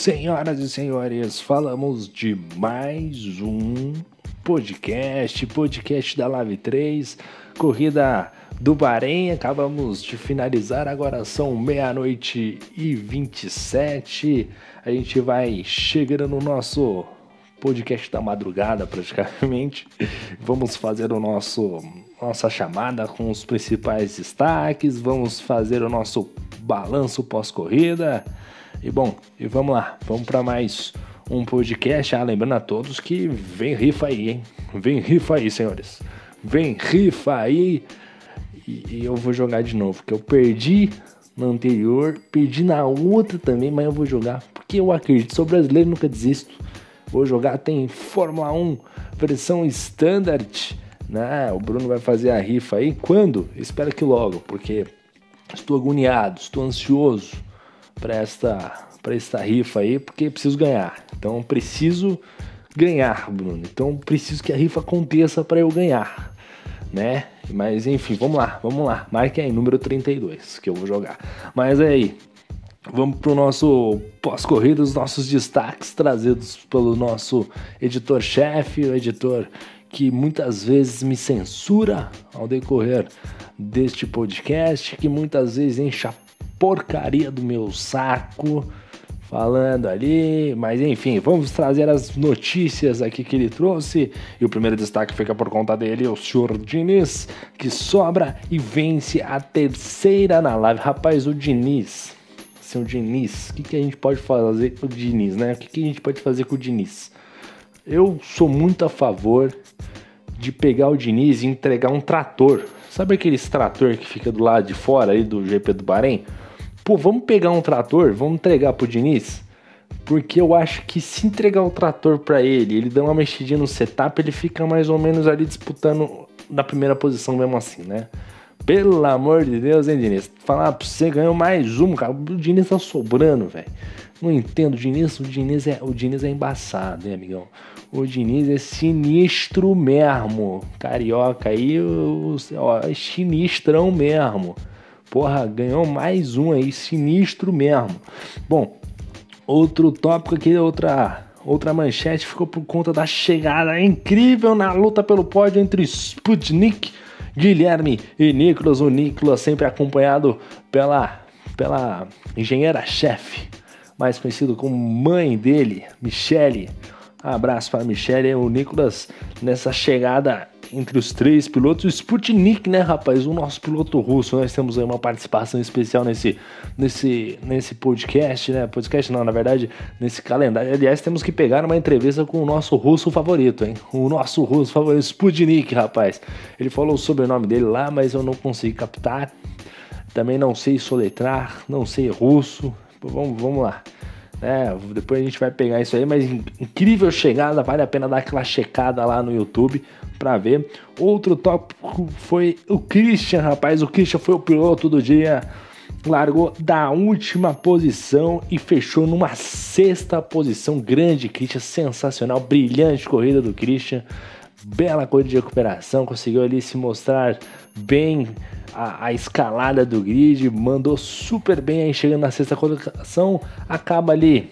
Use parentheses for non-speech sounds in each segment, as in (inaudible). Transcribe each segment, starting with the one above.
Senhoras e senhores, falamos de mais um podcast, podcast da Live 3, corrida do Bahrein. Acabamos de finalizar, agora são meia-noite e 27. A gente vai chegando no nosso podcast da madrugada, praticamente. Vamos fazer o nosso nossa chamada com os principais destaques, vamos fazer o nosso balanço pós-corrida. E bom, e vamos lá, vamos para mais um podcast. Ah, lembrando a todos que vem rifa aí, hein? Vem rifa aí, senhores. Vem rifa aí. E, e eu vou jogar de novo, que eu perdi na anterior, perdi na outra também, mas eu vou jogar porque eu acredito. Sou brasileiro, nunca desisto. Vou jogar, tem Fórmula 1 versão standard né? O Bruno vai fazer a rifa aí. Quando? Espero que logo, porque estou agoniado, estou ansioso para esta, para esta rifa aí, porque preciso ganhar. Então preciso ganhar, Bruno. Então preciso que a rifa aconteça para eu ganhar, né? Mas enfim, vamos lá, vamos lá. Marque aí, número 32, que eu vou jogar. Mas é aí, Vamos para o nosso pós-corrida, os nossos destaques trazidos pelo nosso editor-chefe, o editor que muitas vezes me censura ao decorrer deste podcast, que muitas vezes enche a porcaria do meu saco falando ali, mas enfim, vamos trazer as notícias aqui que ele trouxe. E o primeiro destaque fica por conta dele, o senhor Diniz, que sobra e vence a terceira na live. Rapaz, o Diniz, seu Diniz, o que, que a gente pode fazer com o Diniz, né? O que, que a gente pode fazer com o Diniz? Eu sou muito a favor de pegar o Diniz e entregar um trator. Sabe aqueles trator que fica do lado de fora aí do GP do Bahrein? Pô, vamos pegar um trator, vamos entregar pro Diniz? Porque eu acho que se entregar o trator para ele, ele dá uma mexidinha no setup, ele fica mais ou menos ali disputando na primeira posição mesmo assim, né? Pelo amor de Deus, hein, Diniz? Falar pra você, ganhou mais um, cara. O Diniz tá sobrando, velho. Não entendo, o Diniz, o Diniz é, o Diniz é embaçado, hein, amigão? O Diniz é sinistro mesmo. Carioca aí, ó, é sinistrão mesmo. Porra, ganhou mais um aí, sinistro mesmo. Bom, outro tópico aqui, outra outra manchete ficou por conta da chegada incrível na luta pelo pódio entre Sputnik, Guilherme e Nicolas. O Nicolas sempre acompanhado pela, pela engenheira-chefe, mais conhecido como mãe dele, Michele. Abraço para a Michelle e o Nicolas nessa chegada entre os três pilotos. Sputnik, né, rapaz? O nosso piloto russo. Nós temos aí uma participação especial nesse, nesse, nesse podcast, né? Podcast não, na verdade, nesse calendário. Aliás, temos que pegar uma entrevista com o nosso russo favorito, hein? O nosso russo favorito, Sputnik, rapaz. Ele falou o sobrenome dele lá, mas eu não consegui captar. Também não sei soletrar, não sei russo. Vamos, vamos lá. É, depois a gente vai pegar isso aí, mas incrível chegada, vale a pena dar aquela checada lá no YouTube para ver. Outro tópico foi o Christian, rapaz. O Christian foi o piloto do dia, largou da última posição e fechou numa sexta posição. Grande Christian, sensacional, brilhante corrida do Christian. Bela corrida de recuperação, conseguiu ali se mostrar bem a, a, escalada do grid, mandou super bem aí chegando na sexta colocação, acaba ali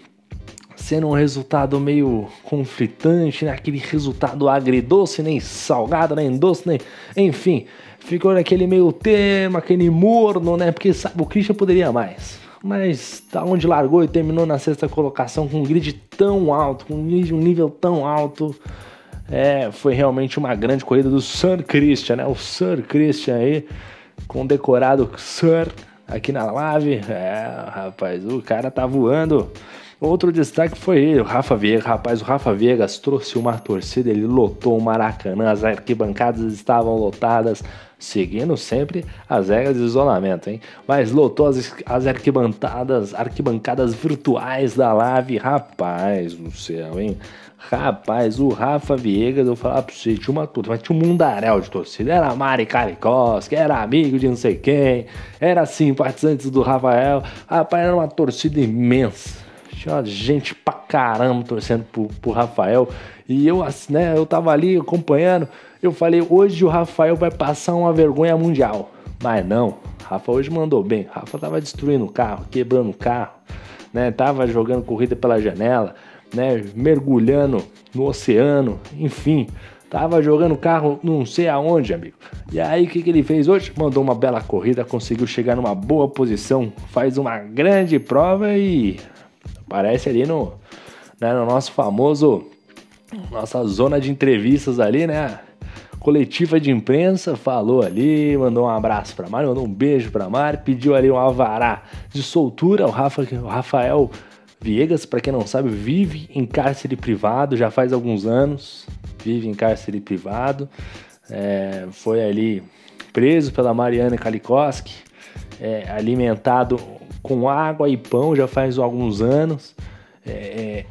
sendo um resultado meio conflitante, né? aquele resultado agridoce, nem salgado, nem doce, nem. Enfim, ficou naquele meio termo, aquele morno, né? Porque sabe, o Christian poderia mais. Mas da onde largou e terminou na sexta colocação com um grid tão alto, com um nível tão alto, é, foi realmente uma grande corrida do Sir Christian, né? O Sir Christian aí com decorado Sir aqui na live. É, rapaz, o cara tá voando. Outro destaque foi ele, o Rafa Viegas. Rapaz, o Rafa Viegas trouxe uma torcida, ele lotou o Maracanã, as arquibancadas estavam lotadas, seguindo sempre as regras de isolamento, hein? Mas lotou as, as arquibancadas, arquibancadas virtuais da live. Rapaz do céu, hein? Rapaz, o Rafa Viegas, eu falava pra você, tinha uma turma, mas tinha um mundaréu de torcida. Era Mari Karikoski, era amigo de não sei quem, era simpatizante do Rafael. Rapaz, era uma torcida imensa. Tinha gente pra caramba torcendo pro, pro Rafael. E eu, assim, né, eu tava ali acompanhando. Eu falei, hoje o Rafael vai passar uma vergonha mundial. Mas não, Rafa hoje mandou bem. Rafa tava destruindo o carro, quebrando o carro né? Tava jogando corrida pela janela, né? Mergulhando no oceano, enfim. Tava jogando carro não sei aonde, amigo. E aí o que, que ele fez hoje? Mandou uma bela corrida, conseguiu chegar numa boa posição, faz uma grande prova e aparece ali no, né, no nosso famoso nossa zona de entrevistas ali, né? Coletiva de imprensa, falou ali, mandou um abraço para Mari, mandou um beijo para Mari, pediu ali um alvará de soltura. O, Rafa, o Rafael Viegas, para quem não sabe, vive em cárcere privado já faz alguns anos vive em cárcere privado, é, foi ali preso pela Mariana Kalikoski, é, alimentado com água e pão já faz alguns anos é,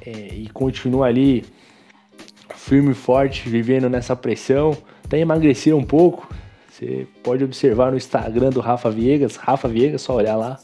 é, é, e continua ali firme e forte, vivendo nessa pressão. Até emagreceu um pouco. Você pode observar no Instagram do Rafa Viegas, Rafa Viegas, só olhar lá.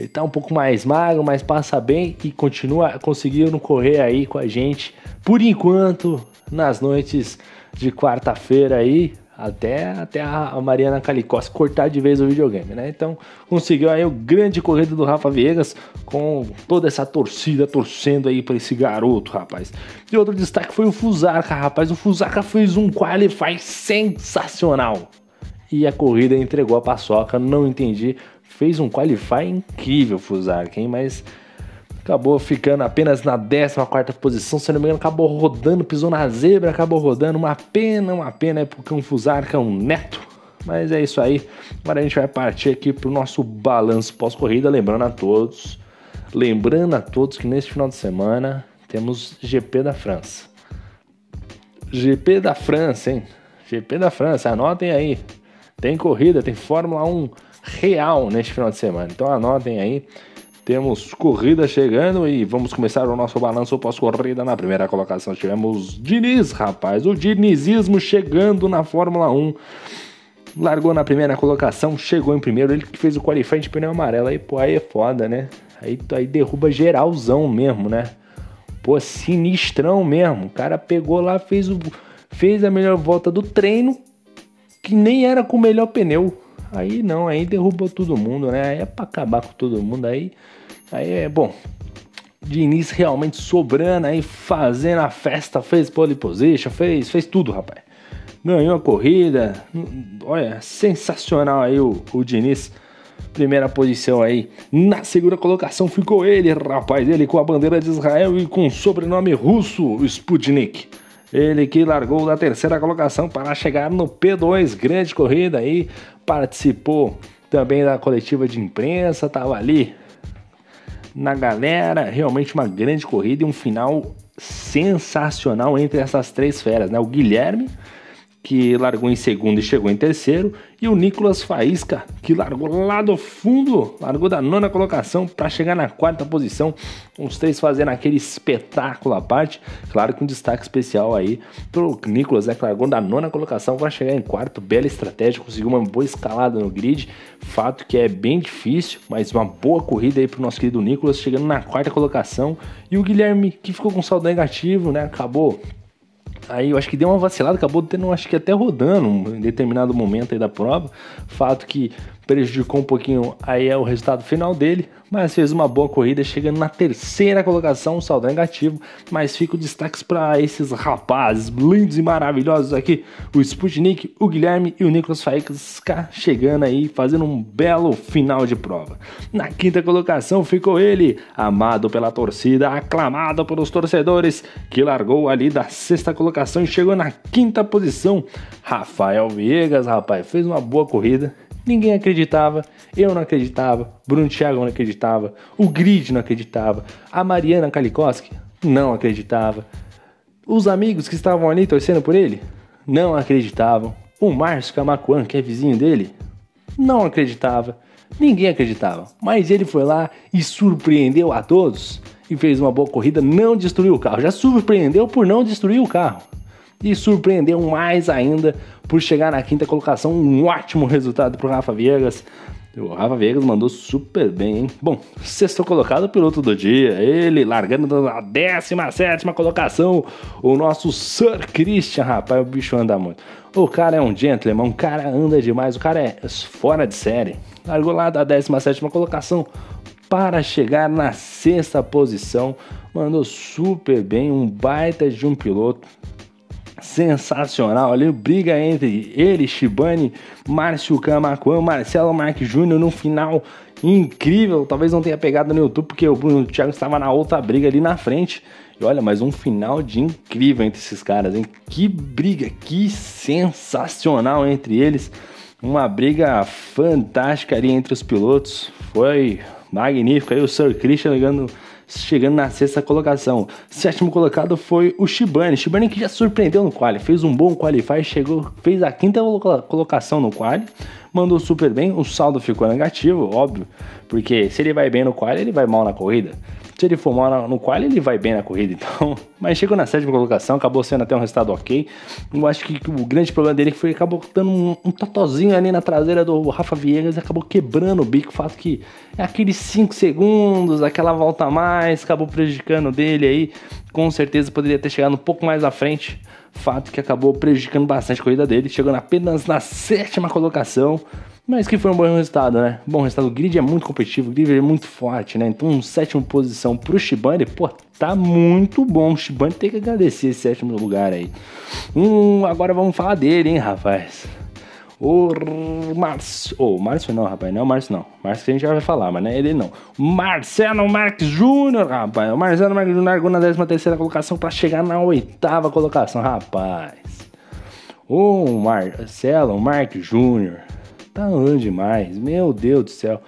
Ele tá um pouco mais magro, mas passa bem e continua conseguindo correr aí com a gente. Por enquanto, nas noites de quarta-feira aí, até, até a Mariana Calicós cortar de vez o videogame, né? Então conseguiu aí o grande corrida do Rafa Viegas com toda essa torcida torcendo aí para esse garoto, rapaz. E outro destaque foi o Fusarca, rapaz. O Fusarca fez um qualify sensacional. E a corrida entregou a paçoca, não entendi. Fez um qualify incrível, Fusarca, hein? Mas acabou ficando apenas na 14 posição, se não me engano, acabou rodando, pisou na zebra, acabou rodando. Uma pena, uma pena, é porque um Fusarca, um neto. Mas é isso aí. Agora a gente vai partir aqui para o nosso balanço pós-corrida. Lembrando a todos, lembrando a todos que neste final de semana temos GP da França. GP da França, hein? GP da França, anotem aí. Tem corrida, tem Fórmula 1 real neste final de semana. Então anotem aí. Temos corrida chegando e vamos começar o nosso balanço pós-corrida. Na primeira colocação tivemos Diniz, rapaz. O dinizismo chegando na Fórmula 1. Largou na primeira colocação, chegou em primeiro. Ele que fez o qualifying de pneu amarelo. Aí, pô, aí é foda, né? Aí, aí derruba geralzão mesmo, né? Pô, sinistrão mesmo. O cara pegou lá, fez, o, fez a melhor volta do treino, que nem era com o melhor pneu. Aí não, aí derrubou todo mundo, né? Aí é pra acabar com todo mundo. Aí, aí é bom. Diniz realmente sobrando aí, fazendo a festa, fez pole position, fez, fez tudo, rapaz. Ganhou a corrida. Olha, sensacional aí o, o Diniz. Primeira posição aí. Na segunda colocação ficou ele, rapaz. Ele com a bandeira de Israel e com o sobrenome russo, Sputnik. Ele que largou da terceira colocação para chegar no P2, grande corrida aí, participou também da coletiva de imprensa, estava ali na galera, realmente uma grande corrida e um final sensacional entre essas três feras, né? O Guilherme que largou em segundo e chegou em terceiro, e o Nicolas Faísca, que largou lá do fundo, largou da nona colocação para chegar na quarta posição, os três fazendo aquele espetáculo à parte, claro que um destaque especial aí pro Nicolas, né, que largou da nona colocação para chegar em quarto, bela estratégia, conseguiu uma boa escalada no grid, fato que é bem difícil, mas uma boa corrida aí pro nosso querido Nicolas, chegando na quarta colocação, e o Guilherme, que ficou com saldo negativo, né, acabou Aí eu acho que deu uma vacilada, acabou tendo, acho que até rodando em determinado momento aí da prova. Fato que prejudicou um pouquinho aí é o resultado final dele, mas fez uma boa corrida, chegando na terceira colocação, saldo negativo, mas fica o destaque para esses rapazes lindos e maravilhosos aqui, o Sputnik, o Guilherme e o Nicolas Faísca chegando aí, fazendo um belo final de prova. Na quinta colocação ficou ele, amado pela torcida, aclamado pelos torcedores, que largou ali da sexta colocação e chegou na quinta posição, Rafael Viegas, rapaz, fez uma boa corrida, Ninguém acreditava, eu não acreditava, Bruno Thiago não acreditava, o Grid não acreditava, a Mariana Kalikoski não acreditava, os amigos que estavam ali torcendo por ele não acreditavam, o Márcio Camacuan, que é vizinho dele, não acreditava, ninguém acreditava, mas ele foi lá e surpreendeu a todos e fez uma boa corrida, não destruiu o carro, já surpreendeu por não destruir o carro e surpreendeu mais ainda por chegar na quinta colocação. Um ótimo resultado para o Rafa Viegas. O Rafa Viegas mandou super bem, hein? Bom, sexto colocado, piloto do dia. Ele largando na 17 colocação. O nosso Sir Christian, rapaz, o bicho anda muito. O cara é um gentleman, o cara anda demais, o cara é fora de série. Largou lá da 17 colocação. para chegar na sexta posição. Mandou super bem, um baita de um piloto sensacional ali, briga entre ele, Shibane, Márcio Camacuan, Marcelo Marques Júnior no final incrível, talvez não tenha pegado no YouTube porque o Bruno Thiago estava na outra briga ali na frente. E olha, mas um final de incrível entre esses caras, hein? Que briga, que sensacional entre eles. Uma briga fantástica ali entre os pilotos. Foi magnífico aí o Sir Christian ligando chegando na sexta colocação. Sétimo colocado foi o Shibane. Shibane que já surpreendeu no quali, fez um bom qualify, chegou, fez a quinta colocação no quali, mandou super bem, o saldo ficou negativo, óbvio, porque se ele vai bem no quali, ele vai mal na corrida. Se ele for mal no qual ele vai bem na corrida, então. (laughs) Mas chegou na sétima colocação, acabou sendo até um resultado ok. Eu acho que o grande problema dele foi que acabou dando um, um totozinho ali na traseira do Rafa Viegas e acabou quebrando o bico. O fato que é aqueles 5 segundos, aquela volta a mais, acabou prejudicando dele aí. Com certeza poderia ter chegado um pouco mais à frente. Fato que acabou prejudicando bastante a corrida dele, chegando apenas na sétima colocação. Mas que foi um bom resultado, né? Bom resultado. O grid é muito competitivo, o grid é muito forte, né? Então, sétima posição pro Shibane, pô, tá muito bom. O Shibane tem que agradecer esse sétimo lugar aí. Hum, agora vamos falar dele, hein, rapaz? O Márcio. Oh, Márcio não, rapaz. Não é Márcio, não. Márcio que a gente já vai falar, mas não é ele não. Marcelo Marques Júnior, rapaz. O Marcelo Marques Júnior largou na 13 terceira colocação para chegar na oitava colocação, rapaz. O Marcelo Marques Júnior Tá andando demais, meu Deus do céu.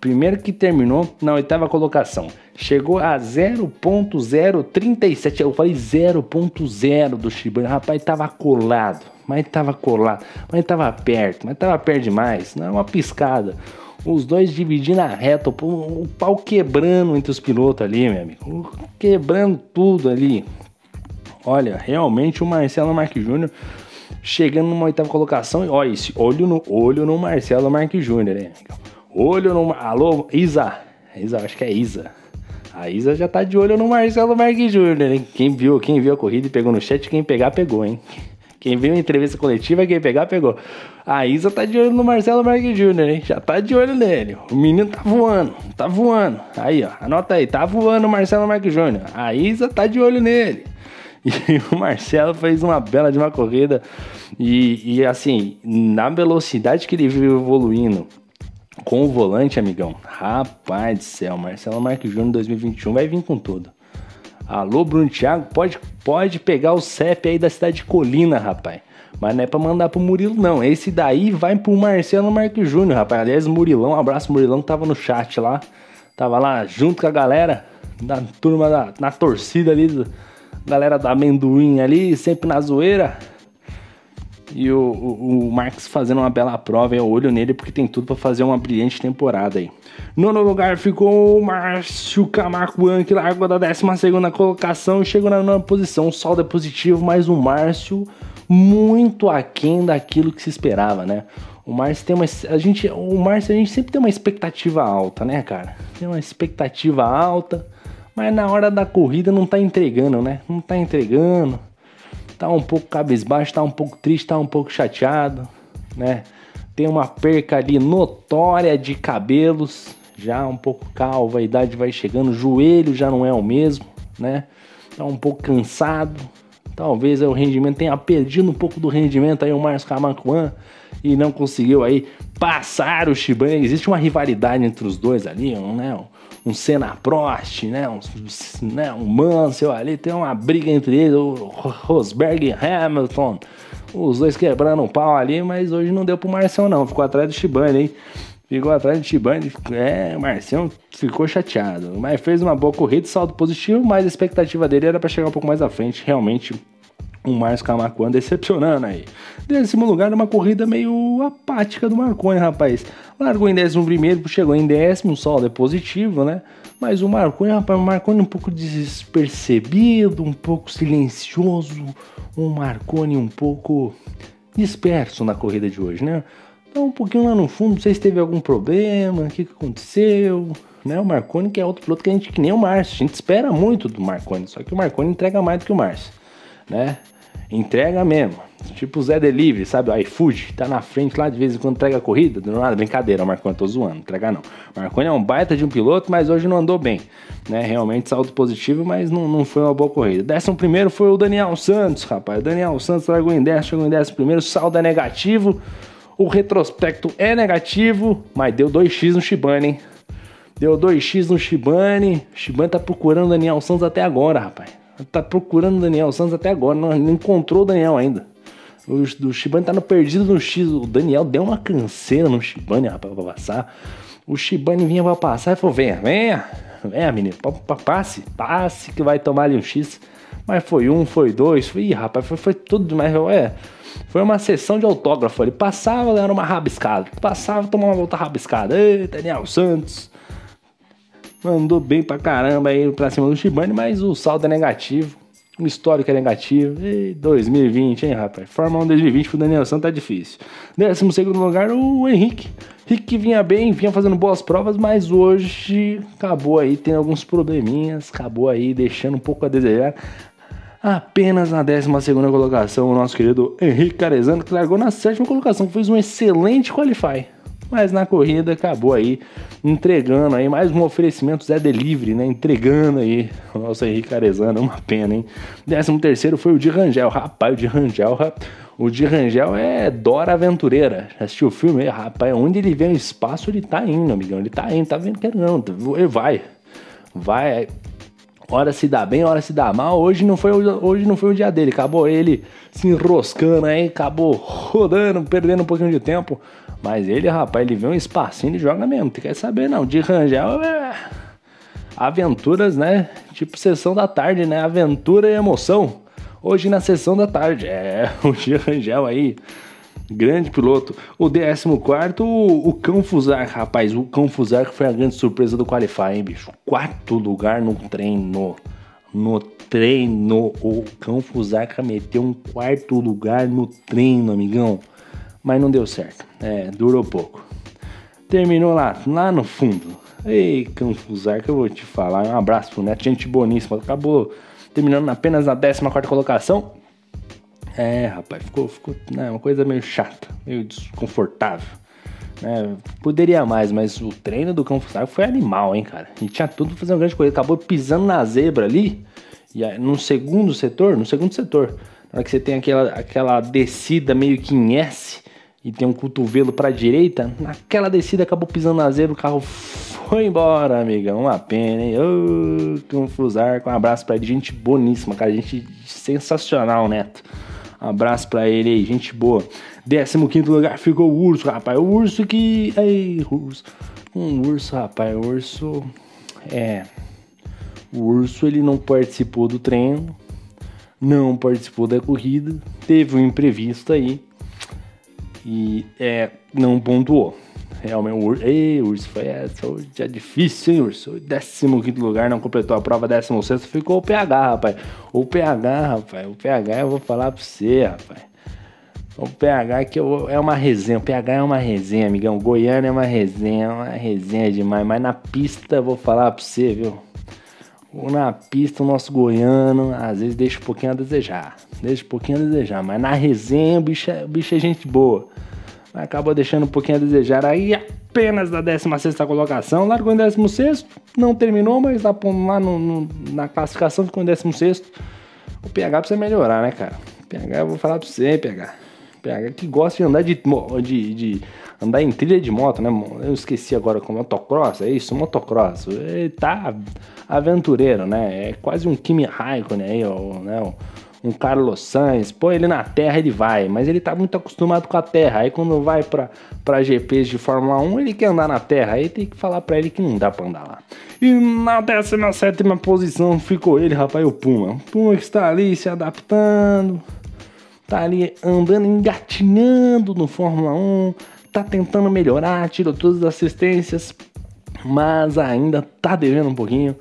Primeiro que terminou na oitava colocação. Chegou a 0.037. Eu falei 0.0 do Shibane. Rapaz, tava colado. Mas tava colado. Mas tava perto. Mas tava perto demais. Não é uma piscada. Os dois dividindo a reta. O pau quebrando entre os pilotos ali, meu amigo. Quebrando tudo ali. Olha, realmente o Marcelo Marques Júnior chegando numa oitava colocação. E olha isso, olho no, olho no Marcelo Marques Júnior, hein? Olho no. Alô, Isa. Isa, acho que é Isa. A Isa já tá de olho no Marcelo Marques Júnior, hein? Quem viu, quem viu a corrida e pegou no chat, quem pegar, pegou, hein? Quem viu a entrevista coletiva, quem pegar, pegou. A Isa tá de olho no Marcelo Marques Júnior, hein? Já tá de olho nele. O menino tá voando, tá voando. Aí, ó, anota aí, tá voando o Marcelo Marques Júnior. A Isa tá de olho nele. (laughs) E o Marcelo fez uma bela de uma corrida. E, e assim, na velocidade que ele viu evoluindo com o volante, amigão, rapaz do céu, Marcelo Marques Júnior 2021 vai vir com tudo. Alô, Bruno Thiago, pode, pode pegar o CEP aí da cidade de Colina, rapaz. Mas não é pra mandar pro Murilo, não. Esse daí vai pro Marcelo Marques Júnior, rapaz. Aliás, Murilão, um abraço, Murilão, que tava no chat lá. Tava lá junto com a galera da turma da, na torcida ali do, galera do amendoim ali, sempre na zoeira. E o, o, o Marx fazendo uma bela prova, eu olho nele porque tem tudo para fazer uma brilhante temporada aí. Nono lugar ficou o Márcio Camacuan, que largou da 12 colocação e chegou na nona posição. Saldo é positivo, mas o Márcio muito aquém daquilo que se esperava, né? O Márcio tem uma. A gente, o Márcio, a gente sempre tem uma expectativa alta, né, cara? Tem uma expectativa alta. Mas na hora da corrida não tá entregando, né? Não tá entregando. Tá um pouco cabisbaixo, tá um pouco triste, tá um pouco chateado, né? Tem uma perca ali notória de cabelos, já um pouco calvo, a idade vai chegando, o joelho já não é o mesmo, né? Tá um pouco cansado. Talvez o rendimento tenha perdido um pouco do rendimento aí o Marcos Camacuan e não conseguiu aí passar o Shibane. Existe uma rivalidade entre os dois ali, né? Um Senna Prost, né? Um, né? um Mansell ali, tem uma briga entre eles, o Rosberg e Hamilton. Os dois quebrando um pau ali, mas hoje não deu pro Marcel não, ficou atrás do Shibane, hein? Ficou atrás do Shibane, é, Marcel ficou chateado, mas fez uma boa corrida, saldo positivo, mas a expectativa dele era para chegar um pouco mais à frente, realmente o Márcio Camacuan decepcionando aí. Décimo lugar numa corrida meio apática do Marconi, rapaz. Largou em décimo primeiro, chegou em décimo, o saldo é positivo, né? Mas o Marconi, rapaz, o Marconi um pouco despercebido, um pouco silencioso, um Marconi um pouco disperso na corrida de hoje, né? Então, um pouquinho lá no fundo, não sei se teve algum problema, o que, que aconteceu, né? O Marconi que é outro piloto que a gente, que nem o Márcio, a gente espera muito do Marconi, só que o Marconi entrega mais do que o Márcio, né? Entrega mesmo. Tipo Zé Delivery, sabe? O iFood, tá na frente lá de vez em quando entrega a corrida. Não nada, brincadeira, Marconi, tô zoando, entrega não. Marconi é um baita de um piloto, mas hoje não andou bem. Né? Realmente saldo positivo, mas não, não foi uma boa corrida. Décimo primeiro foi o Daniel Santos, rapaz. O Daniel Santos largou em décimo, chegou em décimo primeiro, saldo é negativo. O retrospecto é negativo, mas deu 2x no Shibane, hein? Deu 2x no Shibane. Shibane tá procurando o Daniel Santos até agora, rapaz. Tá procurando o Daniel Santos até agora. Não, não encontrou o Daniel ainda. O, o tá no perdido no X. O Daniel deu uma canseira no Shibane, rapaz, pra passar. O Shibane vinha pra passar e falou: venha, venha, venha, menino, passe, passe que vai tomar ali um X. Mas foi um, foi dois, foi, ih, rapaz, foi, foi tudo demais. É, foi uma sessão de autógrafo. Ele passava, era uma rabiscada. Passava, tomava uma volta rabiscada. Ei, Daniel Santos. Mandou bem pra caramba aí pra cima do Shibane, mas o saldo é negativo. O histórico é negativo. E 2020, hein, rapaz? Fórmula 1 2020 pro Daniel Santos tá difícil. Décimo segundo lugar, o Henrique. Henrique que vinha bem, vinha fazendo boas provas, mas hoje acabou aí tendo alguns probleminhas, acabou aí deixando um pouco a desejar. Apenas na 12 colocação, o nosso querido Henrique Carezano, que largou na sétima colocação, fez um excelente qualify. Mas na corrida acabou aí entregando aí mais um oferecimento Zé Delivery, né? Entregando aí o nosso Henrique Carezano, uma pena, hein? 13 terceiro foi o de Rangel, rapaz, o de Rangel, o de Rangel é Dora Aventureira. Já assistiu o filme? Rapaz, onde ele vê um espaço, ele tá indo, amigão. Ele tá indo, tá vendo que não. Ele vai. Vai hora se dá bem, hora se dá mal. Hoje não foi, hoje não foi o dia dele. Acabou ele se enroscando aí, acabou rodando, perdendo um pouquinho de tempo. Mas ele, rapaz, ele vê um espacinho e joga mesmo. Tu quer saber não? De Rangel é aventuras, né? Tipo sessão da tarde, né? Aventura e emoção. Hoje na sessão da tarde. É, (laughs) o de Rangel aí grande piloto. O 14, o, o Cão Fusar, rapaz, o Cão Fusar foi a grande surpresa do Qualify, hein, bicho? Quarto lugar no treino. No treino, o Cão Fusarca meteu um quarto lugar no treino, amigão. Mas não deu certo, é, durou pouco. Terminou lá, lá no fundo. Ei, Cão Fusarca, eu vou te falar. Um abraço pro Neto, gente boníssima. Acabou terminando apenas na 14 colocação é, rapaz, ficou, ficou né, uma coisa meio chata, meio desconfortável. Né? Poderia mais, mas o treino do Cão foi animal, hein, cara. E tinha tudo pra fazer uma grande coisa. Acabou pisando na zebra ali, e aí, no segundo setor, no segundo setor, na hora que você tem aquela, aquela descida meio que em S, e tem um cotovelo pra direita, naquela descida acabou pisando na zebra, o carro foi embora, amigão. Uma pena, hein? Ô, com um abraço pra ele, gente boníssima, cara, gente sensacional, Neto. Um abraço pra ele aí, gente boa. 15 lugar ficou o urso, rapaz. O urso que. Ei, urso. Um urso, rapaz. O urso. É. O urso ele não participou do treino, não participou da corrida, teve um imprevisto aí e é, não pontuou. Realmente, o Urso, ei, Urso, foi essa, hoje é difícil, hein, Urso? 15 lugar, não completou a prova, 16 ficou o PH, rapaz. O PH, rapaz, o PH eu vou falar pra você, rapaz. O PH que eu, é uma resenha, o PH é uma resenha, amigão. Goiânia é uma resenha, é uma resenha demais. Mas na pista, eu vou falar pra você, viu? Na pista, o nosso goiano, às vezes deixa um pouquinho a desejar. Deixa um pouquinho a desejar. Mas na resenha, o bicho é, o bicho é gente boa acabou deixando um pouquinho a desejar aí apenas da 16 colocação, largou em 16, não terminou, mas lá, lá no, no, na classificação ficou em 16. O PH precisa melhorar, né, cara? PH, eu vou falar pra você, PH. PH que gosta de andar de, de, de andar em trilha de moto, né? Eu esqueci agora com motocross, é isso, motocross. Ele tá aventureiro, né? É quase um Kimi Raikkonen aí, ó, né? um Carlos Sainz, põe ele na terra, ele vai, mas ele tá muito acostumado com a terra. Aí quando vai pra, pra GPs de Fórmula 1, ele quer andar na terra, aí tem que falar pra ele que não dá pra andar lá. E na 17 posição ficou ele, rapaz, o Puma. O Puma que está ali se adaptando, tá ali andando, engatinhando no Fórmula 1, tá tentando melhorar, tirou todas as assistências, mas ainda tá devendo um pouquinho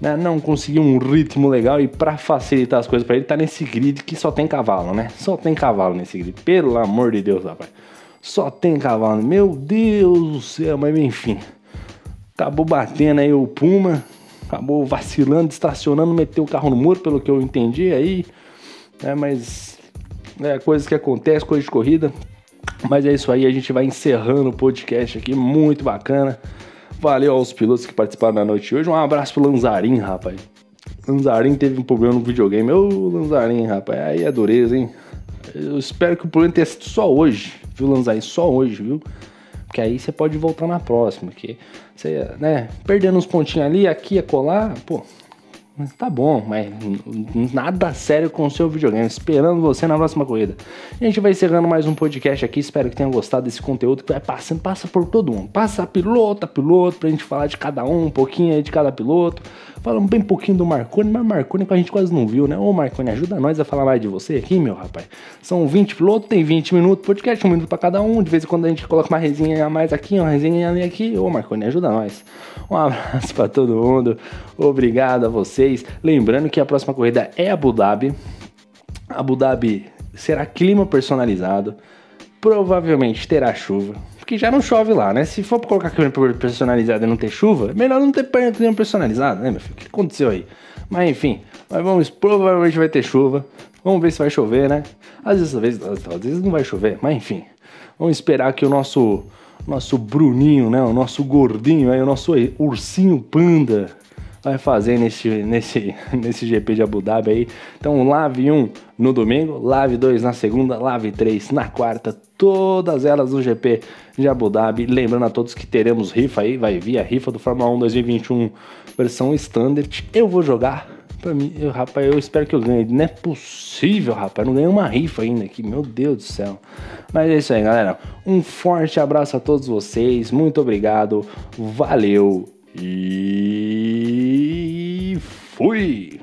né, não conseguiu um ritmo legal e para facilitar as coisas para ele tá nesse grid que só tem cavalo, né? Só tem cavalo nesse grid. Pelo amor de Deus, rapaz. Só tem cavalo. Meu Deus do céu, mas enfim. Acabou batendo aí o Puma, acabou vacilando, estacionando, meteu o carro no muro, pelo que eu entendi aí. É, mas né, coisas que acontecem, coisas de corrida. Mas é isso aí, a gente vai encerrando o podcast aqui, muito bacana. Valeu aos pilotos que participaram da noite de hoje. Um abraço pro Lanzarin, rapaz. Lanzarin teve um problema no videogame. Ô, Lanzarin, rapaz, aí é dureza, hein? Eu espero que o problema tenha sido só hoje, viu, Lanzarin? Só hoje, viu? Porque aí você pode voltar na próxima, que você, né, perdendo uns pontinhos ali, aqui, colar, pô, Tá bom, mas nada sério com o seu videogame. Esperando você na próxima corrida. A gente vai encerrando mais um podcast aqui. Espero que tenham gostado desse conteúdo que vai passando, passa por todo mundo. Passa piloto a piloto pra gente falar de cada um, um pouquinho aí de cada piloto. Falamos bem pouquinho do Marconi, mas Marconi que a gente quase não viu, né? Ô Marconi, ajuda nós a falar mais de você aqui, meu rapaz. São 20 pilotos, tem 20 minutos, podcast, um minuto pra cada um. De vez em quando a gente coloca uma resenha a mais aqui, uma resenha ali aqui. Ô Marconi, ajuda nós. Um abraço pra todo mundo. Obrigado a vocês. Lembrando que a próxima corrida é Abu Dhabi. Abu Dhabi será clima personalizado. Provavelmente terá chuva porque já não chove lá, né? Se for colocar câmera personalizada e não ter chuva, melhor não ter câmera personalizada, né, meu filho? O que aconteceu aí? Mas enfim, mas vamos, provavelmente vai ter chuva. Vamos ver se vai chover, né? Às vezes, às vezes, às vezes não vai chover, mas enfim. Vamos esperar que o nosso nosso Bruninho, né? O nosso gordinho aí, o nosso ursinho panda vai fazer nesse, (laughs) nesse, nesse GP de Abu Dhabi aí. Então, Lave 1 no domingo, Lave 2 na segunda, Lave 3 na quarta, todas elas no GP de Abu Dhabi. Lembrando a todos que teremos rifa aí, vai vir a rifa do Fórmula 1 2021 versão Standard. Eu vou jogar. Pra mim, eu, rapaz, eu espero que eu ganhe. Não é possível, rapaz. Não ganhei uma rifa ainda aqui. Meu Deus do céu. Mas é isso aí, galera. Um forte abraço a todos vocês. Muito obrigado. Valeu. E fui!